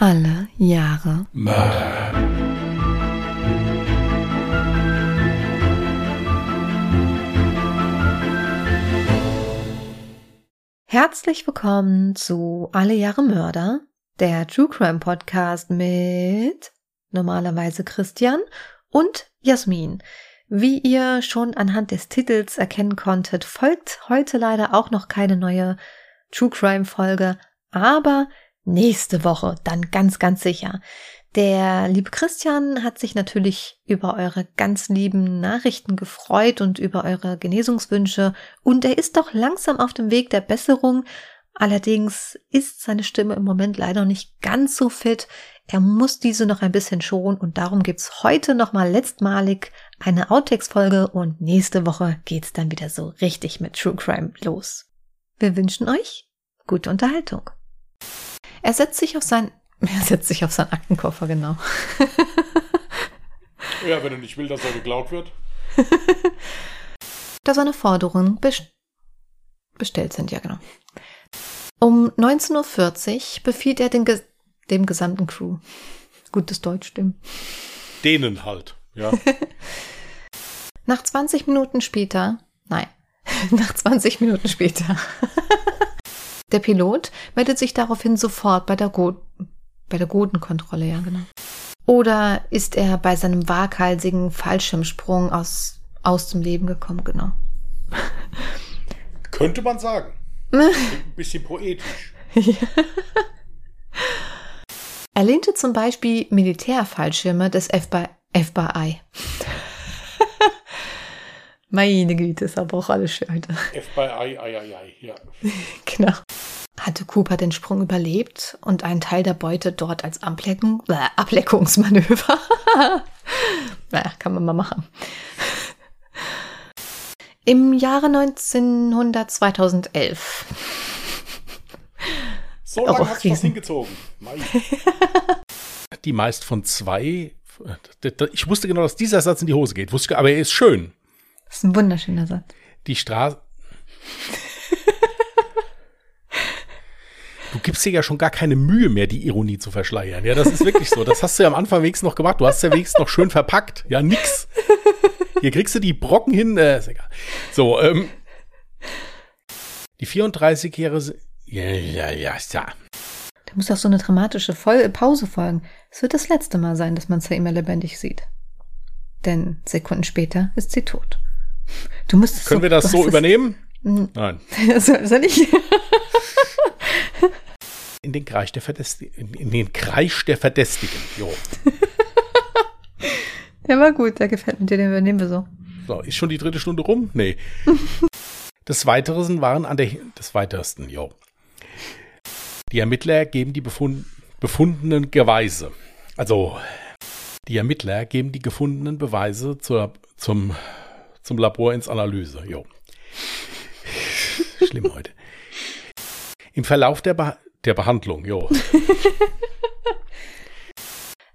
Alle Jahre Mörder. Herzlich willkommen zu Alle Jahre Mörder, der True Crime Podcast mit normalerweise Christian und Jasmin. Wie ihr schon anhand des Titels erkennen konntet, folgt heute leider auch noch keine neue True Crime Folge, aber nächste Woche dann ganz, ganz sicher. Der liebe Christian hat sich natürlich über eure ganz lieben Nachrichten gefreut und über eure Genesungswünsche und er ist doch langsam auf dem Weg der Besserung. Allerdings ist seine Stimme im Moment leider nicht ganz so fit. Er muss diese noch ein bisschen schonen und darum gibt's heute nochmal letztmalig eine Outtakes-Folge und nächste Woche geht's dann wieder so richtig mit True Crime los. Wir wünschen euch gute Unterhaltung. Er setzt sich auf sein, er setzt sich auf seinen Aktenkoffer, genau. Ja, wenn er nicht will, dass er geklaut wird. da seine Forderungen best bestellt sind, ja genau. Um 19.40 Uhr befiehlt er den Ge dem gesamten Crew. Gutes Deutsch, stimmt. Denen halt, ja. Nach 20 Minuten später, nein, nach 20 Minuten später. Der Pilot meldet sich daraufhin sofort bei der, Go bei der Godenkontrolle, ja genau. Oder ist er bei seinem waghalsigen Fallschirmsprung aus, aus dem Leben gekommen, genau. Könnte man sagen. Ein bisschen poetisch. ja. Er lehnte zum Beispiel Militärfallschirme des FBI. Meine Güte, ist aber auch alles schön. FBI, ei, ei, ei, ja. genau. Hatte Cooper den Sprung überlebt und einen Teil der Beute dort als Ableckung, äh, Ableckungsmanöver? naja, kann man mal machen. Im Jahre 1900, 2011. So lange oh, hat es hingezogen. die meist von zwei. Ich wusste genau, dass dieser Satz in die Hose geht. Wusste, aber er ist schön. Das ist ein wunderschöner Satz. Die Straße. du gibst dir ja schon gar keine Mühe mehr, die Ironie zu verschleiern. Ja, das ist wirklich so. Das hast du ja am Anfang wenigstens noch gemacht. Du hast ja wenigstens noch schön verpackt. Ja, nix. Hier kriegst du die Brocken hin. Äh, ist egal. So, ähm. Die 34-Jährige. Ja, ja, ja, ja. Da muss auch so eine dramatische Voll Pause folgen. Es wird das letzte Mal sein, dass man sie immer lebendig sieht. Denn Sekunden später ist sie tot. Du musst Können so, wir das so übernehmen? Hm. Nein. soll, ich? in den Kreis der Verdächtigen. In den Kreis der Verdächtigen. Jo. Der war gut, der gefällt mir, den übernehmen wir so. So, ist schon die dritte Stunde rum? Nee. Des Weiteren waren an der, des Weitesten, jo. Die Ermittler geben die befund, befundenen Beweise. Also, die Ermittler geben die gefundenen Beweise zur, zum zum Labor ins Analyse. Jo. Schlimm heute. Im Verlauf der, Be der Behandlung, jo.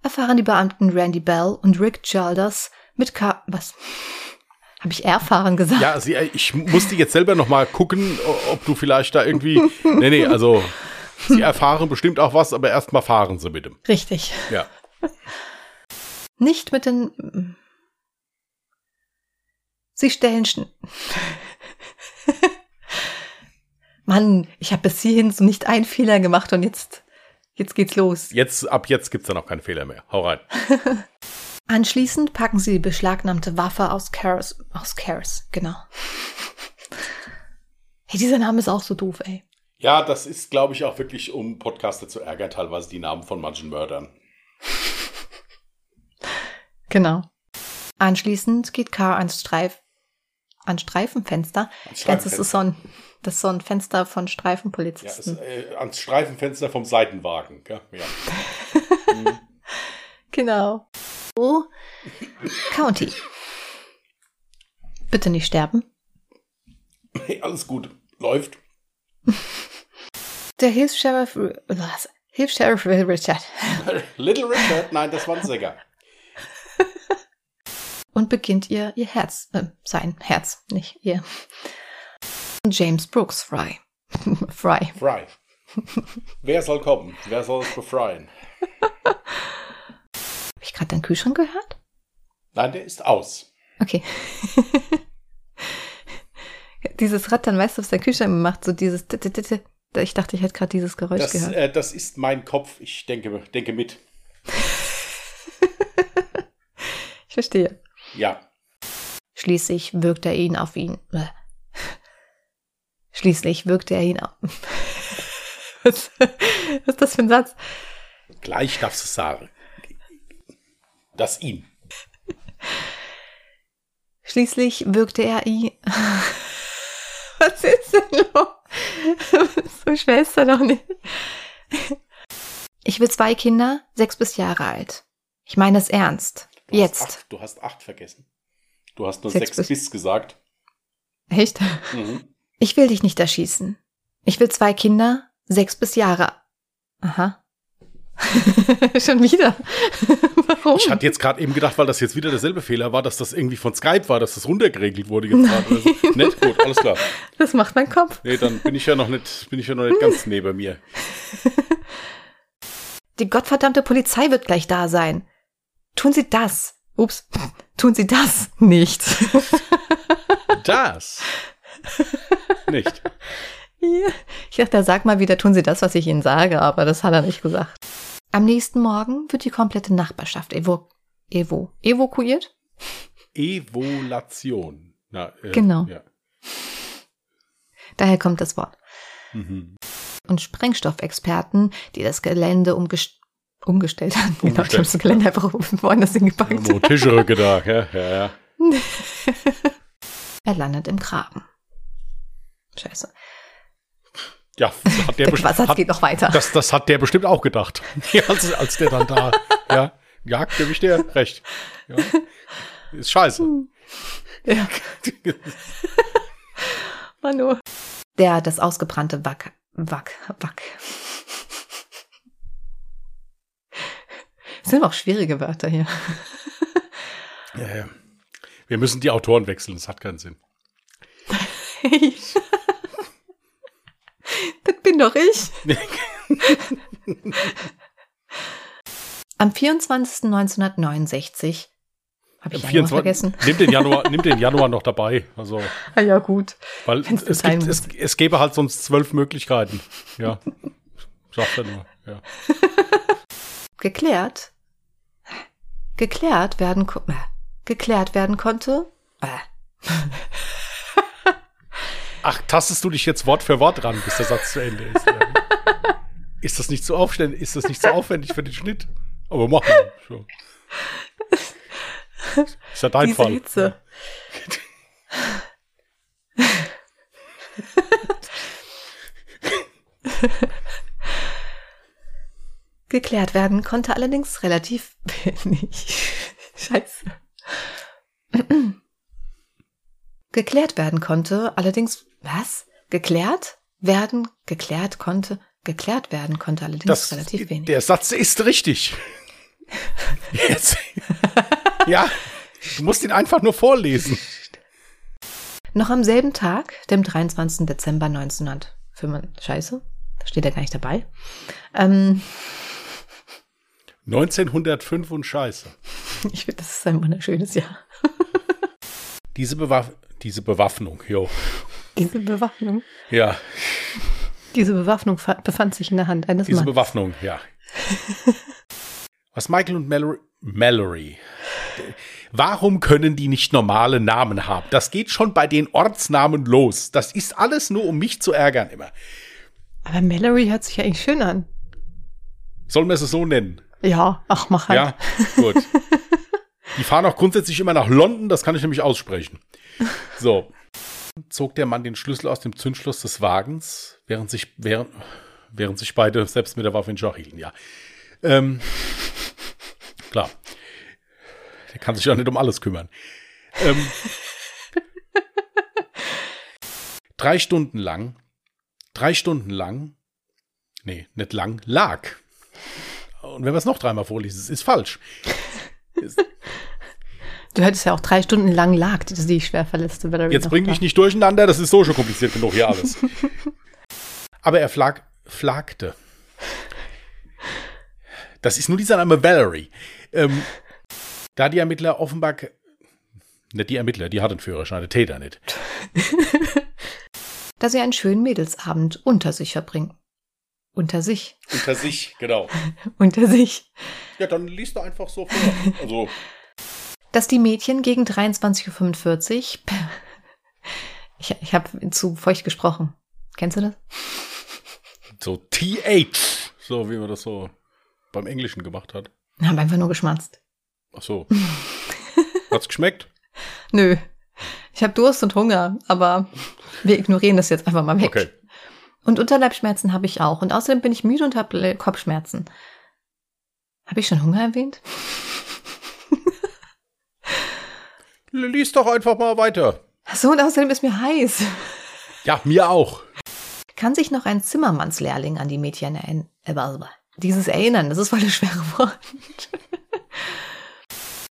Erfahren die Beamten Randy Bell und Rick Childers mit K. Was? Habe ich erfahren gesagt? Ja, sie, ich musste jetzt selber noch mal gucken, ob du vielleicht da irgendwie. Nee, nee, also. Sie erfahren bestimmt auch was, aber erstmal fahren sie bitte. Richtig. Ja. Nicht mit den Sie stellen Schn Mann, ich habe bis hierhin so nicht einen Fehler gemacht und jetzt, jetzt geht's los. Jetzt, ab jetzt gibt's da noch keinen Fehler mehr. Hau rein. Anschließend packen sie die beschlagnahmte Waffe aus Karis, aus Karis, genau. hey, dieser Name ist auch so doof, ey. Ja, das ist, glaube ich, auch wirklich, um Podcaster zu ärgern, teilweise die Namen von manchen Mördern. Genau. Anschließend geht Carr ans Streif an Streifenfenster. An Streifenfenster. Das ist so ein, das ist so ein Fenster von Streifenpolizisten. Ja, ist, äh, ans Streifenfenster vom Seitenwagen. Ja. ja. mhm. Genau. Oh, County. Bitte nicht sterben. Hey, alles gut. Läuft. Der Hilfs-Sheriff? Hilfs-Sheriff Richard. Little Richard? Nein, das war ein Sänger und beginnt ihr ihr Herz, äh, sein Herz, nicht ihr. James Brooks Fry. Fry. Fry. Wer soll kommen? Wer soll es befreien? Habe ich gerade deinen Kühlschrank gehört? Nein, der ist aus. Okay. dieses Rattern, weißt du, was der Kühlschrank macht? So dieses. Ich dachte, ich hätte gerade dieses Geräusch Das, gehört. äh, das ist mein Kopf. Ich denke, denke mit. Ich verstehe. Ja. Schließlich wirkte er ihn auf ihn. Äh. Schließlich wirkte er ihn auf. Was, was ist das für ein Satz? Gleich darfst du sagen. Das ihm. Schließlich wirkte er ihn. Was ist denn los? So schwer ist er doch nicht. Ich will zwei Kinder, sechs bis Jahre alt. Ich meine es ernst. Du Hast Jetzt. acht, du hast acht vergessen. Du hast nur Sechs sechs, bis- bis gesagt. Echt? Mhm. Ich will dich nicht erschießen. Ich will zwei Kinder, sechs bis Jahre. Aha. Schon wieder. Warum? Ich hatte jetzt gerade eben gedacht, weil das jetzt wieder derselbe Fehler war, dass das irgendwie von Skype war, dass das runtergeregelt wurde jetzt gerade. Also, nett, gut, alles klar. Das macht mein Kopf. Nee, dann bin ich ja noch nicht, bin ich ja noch nicht ganz neben mir. Die gottverdammte Polizei wird gleich da sein. Tun Sie das. Ups. Tun Sie das nicht. Das. Nicht. Ich dachte, sag mal wieder, tun Sie das, was ich Ihnen sage, aber das hat er nicht gesagt. Am nächsten Morgen wird die komplette Nachbarschaft evo evo evakuiert. Evolation. Na, äh, Genau. Ja. Daher kommt das Wort. Mhm. Und Sprengstoffexperten, die das Gelände umgest umgestellt haben. Genau, die Umgestellt, haben das Gelände einfach woanders hingepackt. Irgendwo Tischrücke da, ja, ja, ja. Er landet im Graben. Scheiße. Ja, das hat der, Der bestimmt, hat, geht noch weiter. das, das hat der bestimmt auch gedacht. Ja, als, als der dann da, ja, ja, gebe ich dir recht. Ja. Ist scheiße. Ja. Manu. Der das ausgebrannte Wack, Wack, Wack. Das sind auch schwierige Wörter hier. Ja, ja. Wir müssen die Autoren wechseln, das hat keinen Sinn. Das bin doch ich. Am 24.1969 habe ich Am Januar vergessen. Nimm den Januar, nimm den Januar noch dabei. Also, Ah ja, gut. weil es, gibt, es, es gäbe halt sonst zwölf Möglichkeiten. Ja. Sagt er nur. Ja. Geklärt. Geklärt werden, äh, geklärt werden konnte. Äh, Ach, tastest du dich jetzt Wort für Wort ran, bis der Satz zu Ende ist? Ja. Ist das nicht so aufwendig? Ist das nicht so aufwendig für den Schnitt? Aber mach mal. So. Ist ja dein diese Fall. Hitze. Geklärt werden konnte allerdings relativ wenig. Scheiße. Geklärt werden konnte allerdings, was? Geklärt werden, geklärt konnte, geklärt werden konnte allerdings Das, relativ wenig. der Satz ist richtig. Jetzt. Ja, du musst ihn einfach nur vorlesen. Noch am selben Tag, dem 23. Dezember 1905, scheiße, da steht er gar nicht dabei, ähm, 1905 und Scheiße. ich finde, das ist ein wunderschönes Jahr. Diese, Bewaff diese Bewaffnung, jo. Diese Bewaffnung. Ja, Diese Bewaffnung fa- befand sich in der Hand eines diese Mannes. Bewaffnung, ja. Was Michael und Mallory, Mallory. Warum können die nicht normale Namen haben? Das geht schon bei den Ortsnamen los. Das ist alles nur, um mich zu ärgern immer. Aber Mallory hört sich ja eigentlich schön an. Sollen wir es so nennen? Ja, ach, mach halt. Ja, gut. Die fahren auch grundsätzlich immer nach London, das kann ich nämlich aussprechen. So. Zog der Mann den Schlüssel aus dem Zündschloss des Wagens, während sich, während, während sich beide selbst mit der Waffe in Schach hielten, ja. Ähm, klar. Der kann sich ja nicht um alles kümmern. Ähm, drei Stunden lang, drei Stunden lang, nee, nicht lang, lag. Und wenn wir es noch dreimal vorlesen, es ist falsch. Du hättest ja auch drei Stunden lang lag, die schwer verletzte Valerie. Jetzt bring mich nicht durcheinander, das ist so schon kompliziert genug hier alles. Aber er, flag, Flagte. Das ist nur dieser Name Valerie. Ähm, da die Ermittler offenbar, nicht die Ermittler, die hatten Führerschein, der Täter nicht. Da sie einen schönen Mädelsabend unter sich verbringen. Unter sich. Unter sich, genau. unter sich. Ja, dann liest du einfach so vor. Also. Dass die Mädchen gegen 23.45 Uhr. Ich, ich habe zu feucht gesprochen. Kennst du das? So TH, so wie man das so beim Englischen gemacht hat. Haben einfach nur geschmatzt. Ach so. Hat's geschmeckt? Nö. Ich habe Durst und Hunger, aber wir ignorieren das jetzt einfach mal weg. Okay. Und Unterleibschmerzen habe ich auch. Und außerdem bin ich müde und habe Kopfschmerzen. Habe ich schon Hunger erwähnt? Lies doch einfach mal weiter. Ach so, und außerdem ist mir heiß. Ja, mir auch. Kann sich noch ein Zimmermannslehrling an die Mädchen erinnern? Äh, dieses Erinnern, das ist voll das schwere Wort.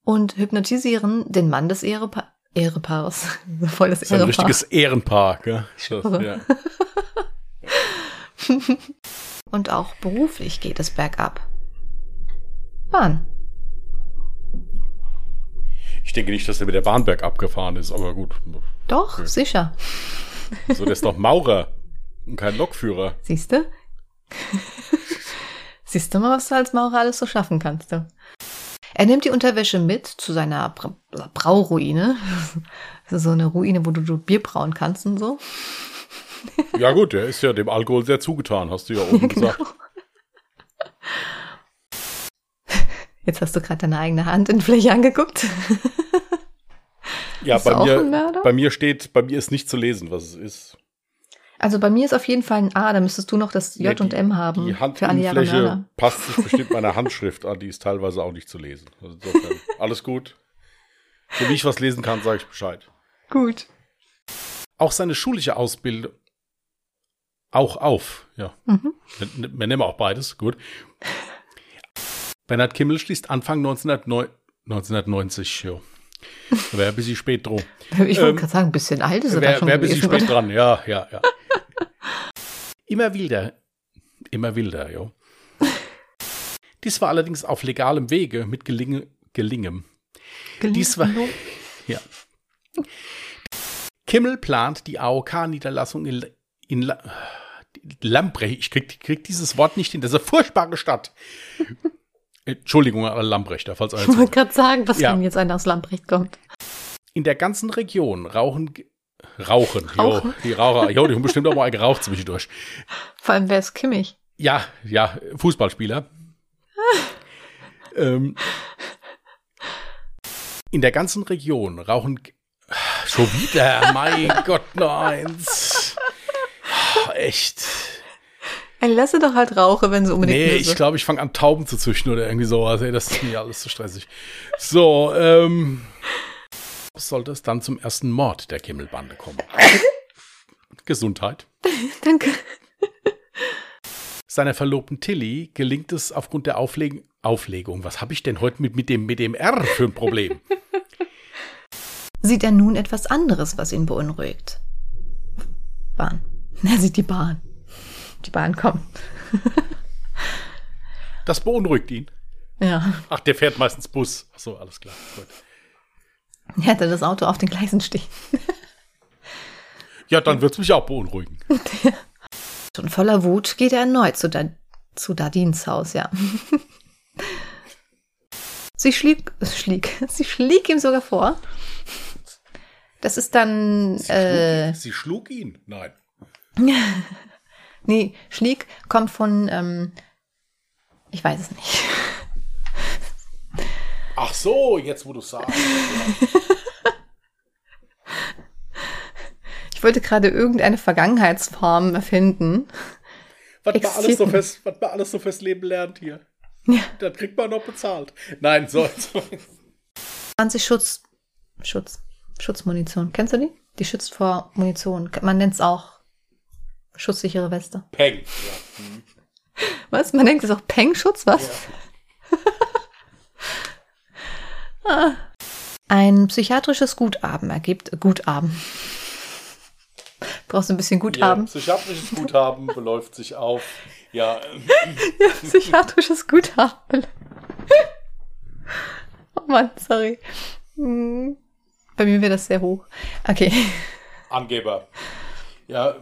und hypnotisieren den Mann des Ehepa Ehepaares. Voll das, das ist ein richtiges Ehrenpaar, gell? Das, ja. und auch beruflich geht es bergab. Bahn. Ich denke nicht, dass er mit der Bahn bergab gefahren ist, aber gut. Doch, okay. sicher. So, der ist doch Maurer und kein Lokführer. Siehst du? Siehst du mal, was du als Maurer alles so schaffen kannst. Du? Er nimmt die Unterwäsche mit zu seiner Bra Brauruine. so eine Ruine, wo du, du Bier brauen kannst und so. Ja gut, der ist ja dem Alkohol sehr zugetan, hast du ja oben genau. gesagt. Jetzt hast du gerade deine eigene Hand in Fläche angeguckt. ja, bei mir, bei mir steht, bei mir ist nicht zu lesen, was es ist. Also bei mir ist auf jeden Fall ein A, da müsstest du noch das J ja, die, und M haben. Die Handfläche passt sich bestimmt meiner Handschrift an, die ist teilweise auch nicht zu lesen. Also insofern, alles gut. So wie ich was lesen kann, sage ich Bescheid. Gut. Auch seine schulische Ausbildung auch auf, ja. Mhm. Wir, wir nehmen auch beides, gut. Bernhard Kimmel schließt Anfang 1990, ja. Wäre ein bisschen spät dran. Ich wollte ähm, gerade sagen, ein bisschen alt ist er wär, schon Wäre ein bisschen spät oder? dran, ja, ja, ja. immer wilder, immer wilder, ja. Dies war allerdings auf legalem Wege mit Gelinge, Gelingem. Gelingen. Dies war, ja. Kimmel plant die AOK-Niederlassung in, in La Lambrecht. Ich krieg, krieg, dieses Wort nicht hin. Das ist eine furchtbare Stadt. Entschuldigung alle Lambrechter, falls Ich wollte gerade sagen, was ja. wenn jetzt einer aus Lambrecht kommt. In der ganzen Region rauchen Rauchen, Rauchen? Jo, die Raucher, jo, die haben bestimmt auch mal geraucht zwischendurch. Vor allem, wer ist Kimmich? Ja, ja, Fußballspieler. ähm, in der ganzen Region rauchen schon wieder, mein Gott, nein. Echt. Ein lasse doch halt rauche, wenn sie unbedingt Nee, ich glaube, ich fange an Tauben zu züchten oder irgendwie sowas. Ey, das ist mir alles zu stressig. So, ähm sollte es dann zum ersten Mord der Kimmelbande kommen. Gesundheit. Danke. Seiner Verlobten Tilly gelingt es aufgrund der Aufleg Auflegung. Was habe ich denn heute mit, mit, dem, mit dem R für ein Problem? Sieht er nun etwas anderes, was ihn beunruhigt? Bahn. Er sieht die Bahn. Die Bahn kommt. das beunruhigt ihn. Ja. Ach, der fährt meistens Bus. Ach so, alles klar. Gut. Er hatte das Auto auf den Gleisen stehen. ja, dann wird es mich auch beunruhigen. Schon voller Wut geht er erneut zu, da zu Dadins Haus, ja. sie schlieg, schlieg, sie schlieg ihm sogar vor. Das ist dann. Sie, äh, schlug, sie schlug ihn? Nein. nee, schlieg kommt von. Ähm, ich weiß es nicht. Ach so, jetzt wo du sagst. ich wollte gerade irgendeine Vergangenheitsform erfinden. Was man, alles so fest, was man alles so fürs Leben lernt hier. Ja. Dann kriegt man noch bezahlt. Nein, so. 20 Schutz. Schutz. Schutzmunition. Kennst du die? Die schützt vor Munition. Man nennt es auch schutzsichere Weste. Peng. Ja. Mhm. Was? Man nennt es auch Peng-Schutz? Was? Ja. Ein psychiatrisches Guthaben ergibt, Guthaben. Brauchst du ein bisschen Guthaben? Ihr psychiatrisches Guthaben beläuft sich auf. Ja, Ja, psychiatrisches Guthaben. oh Mann, sorry. Hm. Bei mir wäre das sehr hoch. Okay. Angeber. Ja,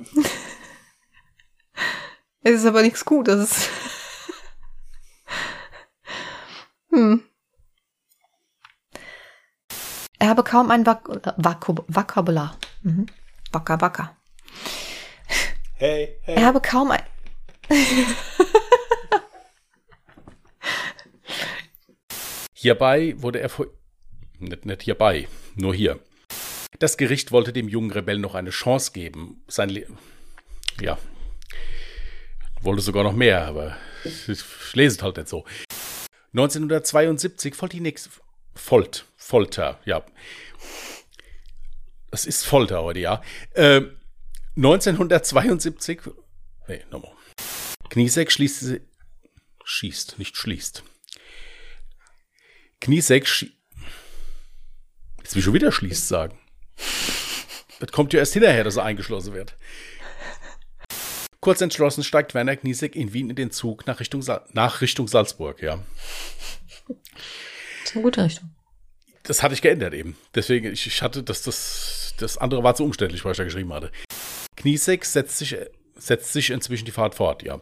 Es ist aber nichts Gutes. hm. Er habe kaum ein Vok Vok Vokabular. Mhm. Waka Waka. hey, hey. Er habe kaum ein. Hierbei wurde er vor. Nicht, nicht hierbei, nur hier. Das Gericht wollte dem jungen Rebell noch eine Chance geben. Sein Le ja. Wollte sogar noch mehr, aber ich lese es halt nicht so. 1972 folgt die nächste. Folt, Folter, ja. Das ist Folter heute, ja. Äh, 1972. Nee, nochmal. Kniesek schließt. Schießt, nicht schließt. Kniesek schie Jetzt will ich schon wieder schließt sagen. Das kommt ja erst hinterher, dass er eingeschlossen wird. Kurz entschlossen steigt Werner Kniesek in Wien in den Zug nach Richtung, Sa nach Richtung Salzburg, ja. Das ist eine gute Richtung. Das hatte ich geändert eben. Deswegen, ich, ich hatte, das, das, das andere war zu umständlich, was ich da geschrieben hatte. Kniesek setzt sich, setzt sich inzwischen die Fahrt fort, ja.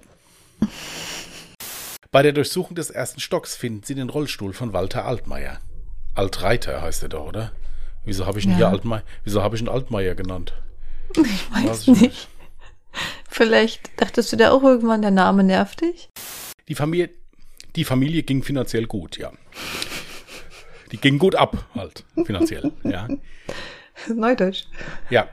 Bei der Durchsuchung des ersten Stocks finden sie den Rollstuhl von Walter Altmaier. Altreiter heißt er doch, oder? Wieso habe ich ihn Ja. hier Altmaier, wieso habe ich ihn Altmaier genannt? Ich weiß Weiß ich nicht. Vielleicht dachtest du da auch irgendwann, der Name nervt dich? Die Familie, die Familie ging finanziell gut, ja. Die ging gut ab, halt, finanziell, ja. Neudeutsch. Ja.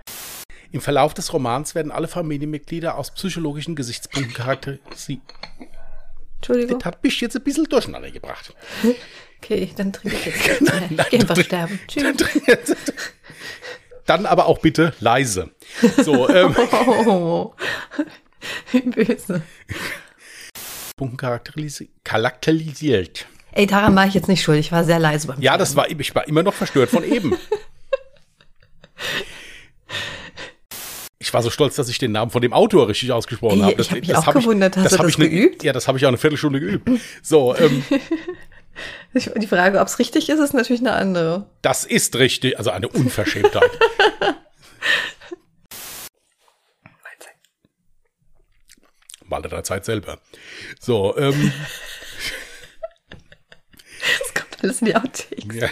Im Verlauf des Romans werden alle Familienmitglieder aus psychologischen Gesichtspunkten charakterisiert. Entschuldigung. Das hat mich jetzt ein bisschen durcheinander gebracht. Okay, dann trinke ich jetzt. nein, nein, Geh einfach sterben. Tschüss. Dann aber auch bitte leise. So, ähm, Oh. Böse. Charakterisiert. Ey, daran war ich jetzt nicht schuld. Ich war sehr leise beim Ja, das war, ich war immer noch verstört von eben. Ich war so stolz, dass ich den Namen von dem Autor richtig ausgesprochen habe. ich Das- hab mich das auch hab ich- gewundert. Hast du hab das ich ne- geübt? Ja, das habe ich auch eine Viertelstunde geübt. So, ähm, Ich, die Frage, ob es richtig ist, ist natürlich eine andere. das ist richtig, also eine Unverschämtheit. Mal der Zeit selber. So, ähm, Das kommt alles in die Outtakes. ja.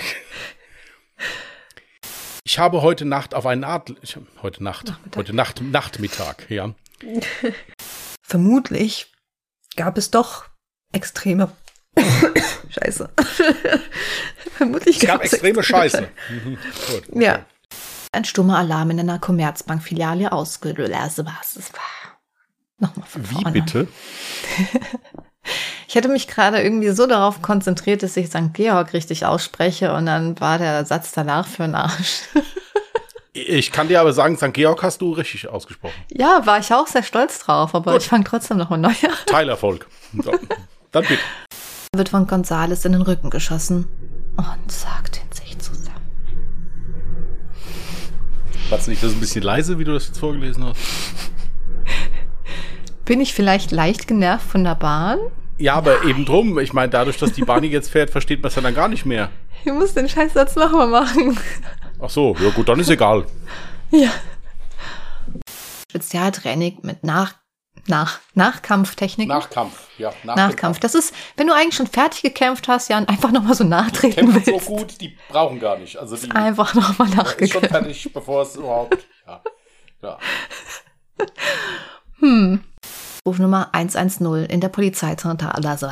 Ich habe heute Nacht auf einen Adler, heute Nacht, heute Nacht, Nachtmittag, ja. Vermutlich gab es doch extreme. Scheiße. Vermutlich Es gab extreme Scheiße. Mhm, gut, okay. Ja. Ein stummer Alarm in einer Commerzbank-Filiale ausgelöst. Was? Das war. Nochmal von Wie vorne. bitte? Ich hatte mich gerade irgendwie so darauf konzentriert, dass ich St. Georg richtig ausspreche und dann war der Satz danach für einen Arsch. Ich kann dir aber sagen, St. Georg hast du richtig ausgesprochen. Ja, war ich auch sehr stolz drauf, aber ich fange trotzdem nochmal neu an. Teilerfolg. So, dann bitte. Wird von Gonzales in den Rücken geschossen und sagt in sich zusammen. War es nicht das ein bisschen leise, wie du das jetzt vorgelesen hast? Bin ich vielleicht leicht genervt von der Bahn? Ja, aber eben drum. Ich meine, dadurch, dass die Bahn jetzt fährt, versteht man es ja dann gar nicht mehr. Ich muss den Scheißsatz nochmal machen. Ach so, ja gut, dann ist egal. Ja. Spezialtraining mit Nach nach Nachkampftechnik. Nachkampf, ja. Nach Nachkampf. Das ist, wenn du eigentlich schon fertig gekämpft hast, ja, und einfach nochmal so nachtreten Kämpfen willst. so gut, die brauchen gar nicht. Also die Einfach nochmal ist schon nachgekämpft. fertig, bevor es überhaupt. Ja. ja. Rufnummer 110 in der Polizeizentrale. Also,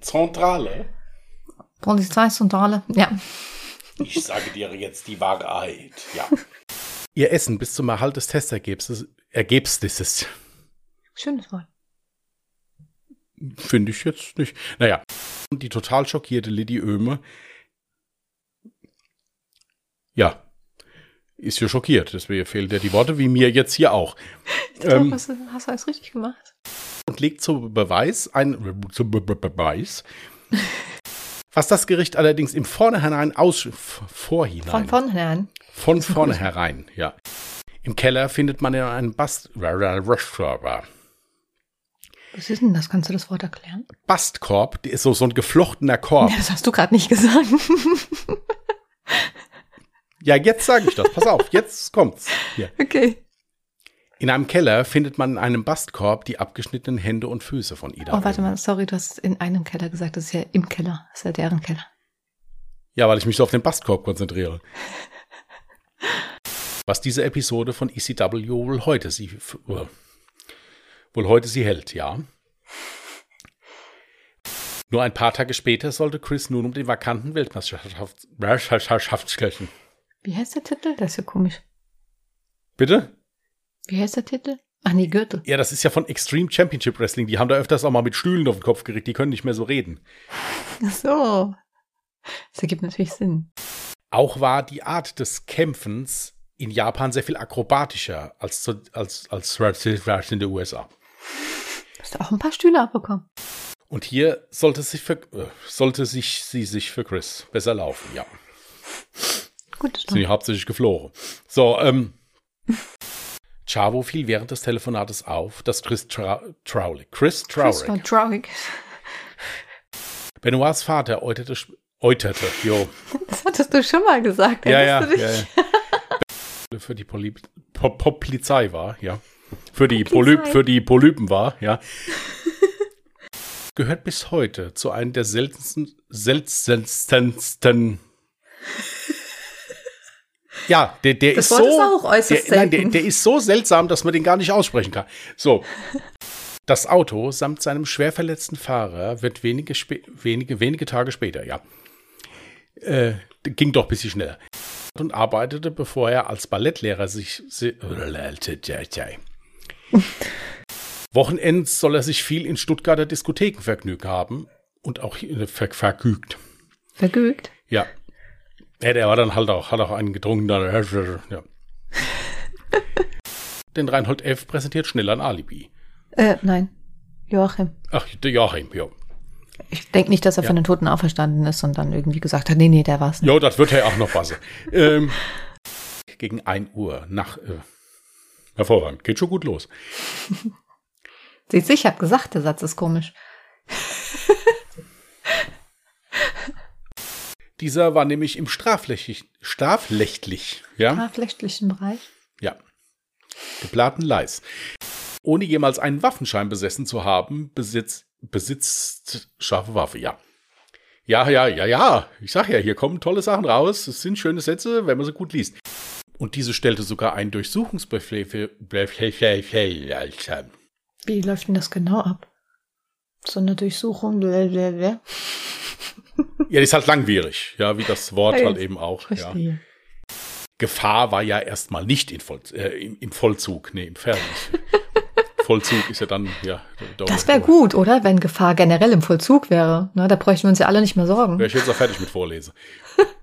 Zentrale. Polizeizentrale, ja. Ich sage dir jetzt die Wahrheit. Ja. Ihr Essen bis zum Erhalt des Testergebnisses Ergebnisses Schönes Wort. finde ich jetzt nicht. Naja. Und die total schockierte Lydie Oehme. Ja. Ist ja schockiert. Deswegen fehlen ja die Worte, wie mir jetzt hier auch. Ich glaube, Ähm, hast, du- hast du alles richtig gemacht. und legt zum Beweis ein zum Be Be Beweis, Was das Gericht allerdings im Vornherein aus vorhinein Von vornherein. Von vornherein, ja. Im Keller findet man ja einen Bast Was ist denn das? Kannst du das Wort erklären? Bastkorb, die ist so, so ein geflochtener Korb. Ja, das hast du gerade nicht gesagt. Ja, jetzt sage ich das. Pass auf, jetzt kommt's. Hier. okay. In einem Keller findet man in einem Bastkorb die abgeschnittenen Hände und Füße von Ida. Oh, warte mal, sorry, du hast in einem Keller gesagt. Das ist ja im Keller. Das ist ja deren Keller. Ja, weil ich mich so auf den Bastkorb konzentriere. Was diese Episode von ECW wohl heute sie wohl heute sie hält, ja. Nur ein paar Tage später sollte Chris nun um den vakanten Weltmeisterschafts Weltmeisterschaftskämpfen. Wie heißt der Titel? Das ist ja komisch. Bitte? Wie heißt der Titel? Ach nee, Gürtel. Ja, das ist ja von Extreme Championship Wrestling. Die haben da öfters auch mal mit Stühlen auf den Kopf geregt. Die können nicht mehr so reden. Ach so. Das ergibt natürlich Sinn. Auch war die Art des Kämpfens in Japan sehr viel akrobatischer als, zu, als, als in den USA. Hast du auch ein paar Stühle abbekommen? Und hier sollte, sich für, äh, sollte sich sie sich für Chris besser laufen, ja. Gut, das Sind die hauptsächlich geflogen. So, ähm. Chavo fiel während des Telefonates auf, dass Chris Tra Traulig, Chris Chris war Traurig, traurig. Benoits Vater äuterte, äuterte, jo, Das hattest du schon mal gesagt. ja, ja, ja, dich? ja. für die Polizei war, ja. Für die. Polyp für die Polypen war, ja. Gehört bis heute zu einem der seltensten, seltensten. Ja, der, der Das ist Wort so. ist auch äußerst der, nein, der, der ist so seltsam, dass man den gar nicht aussprechen kann. So. Das Auto samt seinem schwer verletzten Fahrer wird wenige, wenige, wenige Tage später, ja. Äh, ging doch ein bisschen schneller. Und arbeitete, bevor er als Ballettlehrer sich. si- Wochenends soll er sich viel in Stuttgarter Diskotheken vergnügt haben und auch hier- ver vergnügt. Vergügt. Ja. Ja, der war dann halt auch, hat auch einen getrunken. Dann, ja. Den Reinhold F. präsentiert schnell ein Alibi. Äh, nein. Joachim. Ach, der Joachim, ja. Ich denke nicht, dass er Ja. von den Toten auferstanden ist und dann irgendwie gesagt hat, nee, nee, der war's nicht. Ja, das wird ja auch noch passen. ähm, gegen 1 Uhr nach. Äh, hervorragend. Geht schon gut los. Siehst du, ich hab gesagt, der Satz ist komisch. Dieser war nämlich im strafrechtlich, strafrechtlich, ja, Strafrechtlichen Bereich. ja, geplanten Leis. Ohne jemals einen Waffenschein besessen zu haben, besitzt, besitzt scharfe Waffe, ja. Ja, ja, ja, ja. Ich sag ja, hier kommen tolle Sachen raus. Es sind schöne Sätze, wenn man sie gut liest. Und diese stellte sogar einen Durchsuchungsbefehl für. Wie läuft denn das genau ab? So eine Durchsuchung, blablabla. Ja, die ist halt langwierig, ja, wie das Wort Ja, halt eben auch. Ja. Verstehe. Gefahr war ja erstmal nicht in Voll, äh, im, im Vollzug, nee, im Fertig. Vollzug ist ja dann, ja. da- Das wäre gut, oder? Wenn Gefahr generell im Vollzug wäre. Na, da bräuchten wir uns ja alle nicht mehr sorgen. Wäre ich jetzt auch fertig mit Vorlese.